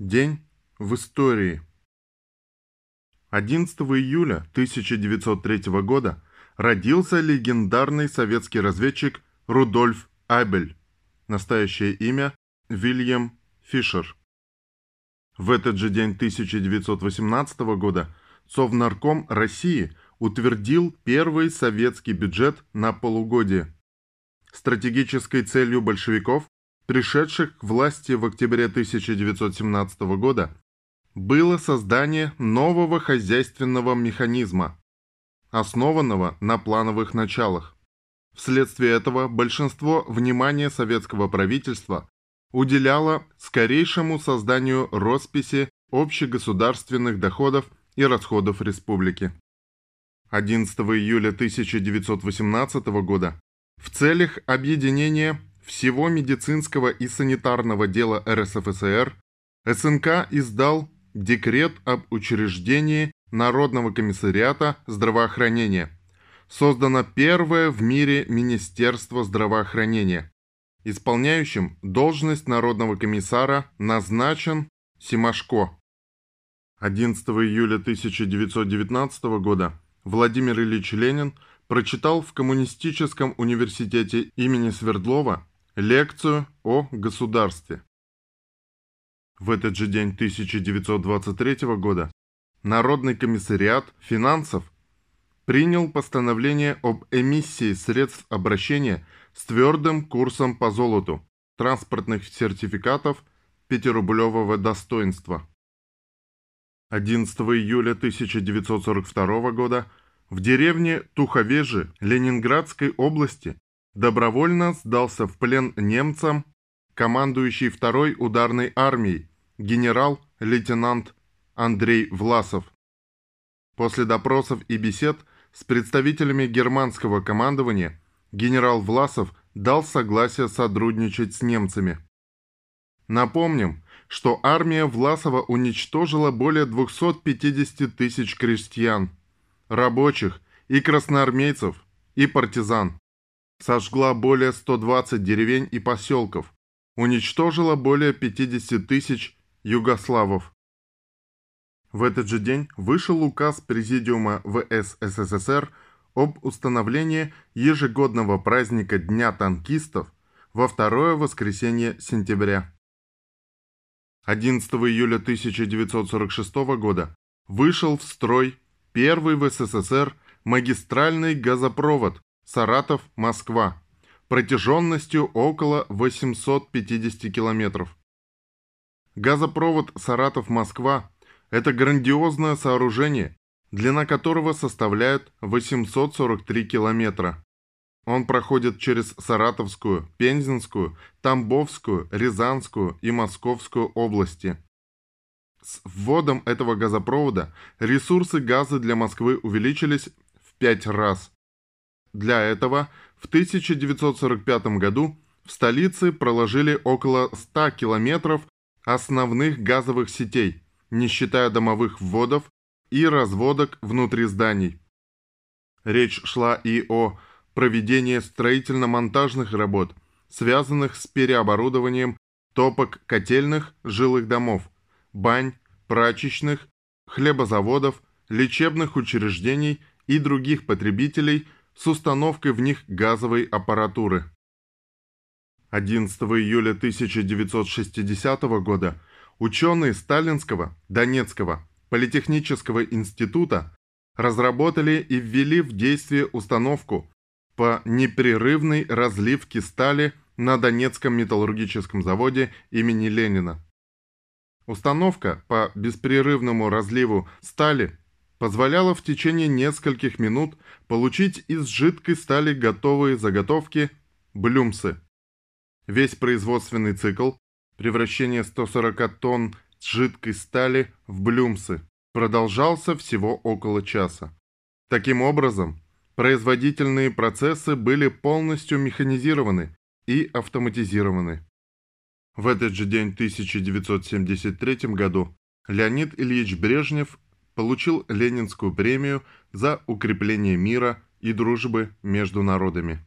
День в истории. 11 июля 1903 года родился легендарный советский разведчик Рудольф Абель, настоящее имя Вильям Фишер. В этот же день 1918 года Совнарком России утвердил первый советский бюджет на полугодие. Стратегической целью большевиков пришедших к власти в октябре 1917 года, было создание нового хозяйственного механизма, основанного на плановых началах. Вследствие этого большинство внимания советского правительства уделяло скорейшему созданию росписи общегосударственных доходов и расходов республики. 11 июля 1918 года в целях объединения всего медицинского и санитарного дела РСФСР СНК издал декрет об учреждении Народного комиссариата здравоохранения. Создано первое в мире Министерство здравоохранения. Исполняющим должность Народного комиссара назначен Симашко. 11 июля 1919 года Владимир Ильич Ленин прочитал в Коммунистическом университете имени Свердлова Лекцию о государстве. В этот же день 1923 года Народный комиссариат финансов принял постановление об эмиссии средств обращения с твердым курсом по золоту, транспортных сертификатов пятирублевого достоинства. 11 июля 1942 года в деревне Туховежи Ленинградской области добровольно сдался в плен немцам командующий второй ударной армией генерал-лейтенант Андрей Власов. После допросов и бесед с представителями германского командования генерал Власов дал согласие сотрудничать с немцами. Напомним, что армия Власова уничтожила более 250 тысяч крестьян, рабочих и красноармейцев и партизан сожгла более 120 деревень и поселков, уничтожила более 50 тысяч югославов. В этот же день вышел указ Президиума ВС СССР об установлении ежегодного праздника Дня танкистов во второе воскресенье сентября. 11 июля 1946 года вышел в строй первый в СССР магистральный газопровод Саратов-Москва протяженностью около 850 километров. Газопровод Саратов-Москва – это грандиозное сооружение, длина которого составляет 843 километра. Он проходит через Саратовскую, Пензенскую, Тамбовскую, Рязанскую и Московскую области. С вводом этого газопровода ресурсы газа для Москвы увеличились в пять раз. Для этого в 1945 году в столице проложили около 100 километров основных газовых сетей, не считая домовых вводов и разводок внутри зданий. Речь шла и о проведении строительно-монтажных работ, связанных с переоборудованием топок котельных жилых домов, бань, прачечных, хлебозаводов, лечебных учреждений и других потребителей – с установкой в них газовой аппаратуры. 11 июля 1960 года ученые Сталинского, Донецкого, Политехнического института разработали и ввели в действие установку по непрерывной разливке стали на Донецком металлургическом заводе имени Ленина. Установка по беспрерывному разливу стали позволяло в течение нескольких минут получить из жидкой стали готовые заготовки блюмсы. Весь производственный цикл превращение 140 тонн жидкой стали в блюмсы продолжался всего около часа. Таким образом, производительные процессы были полностью механизированы и автоматизированы. В этот же день 1973 году Леонид Ильич Брежнев получил Ленинскую премию за укрепление мира и дружбы между народами.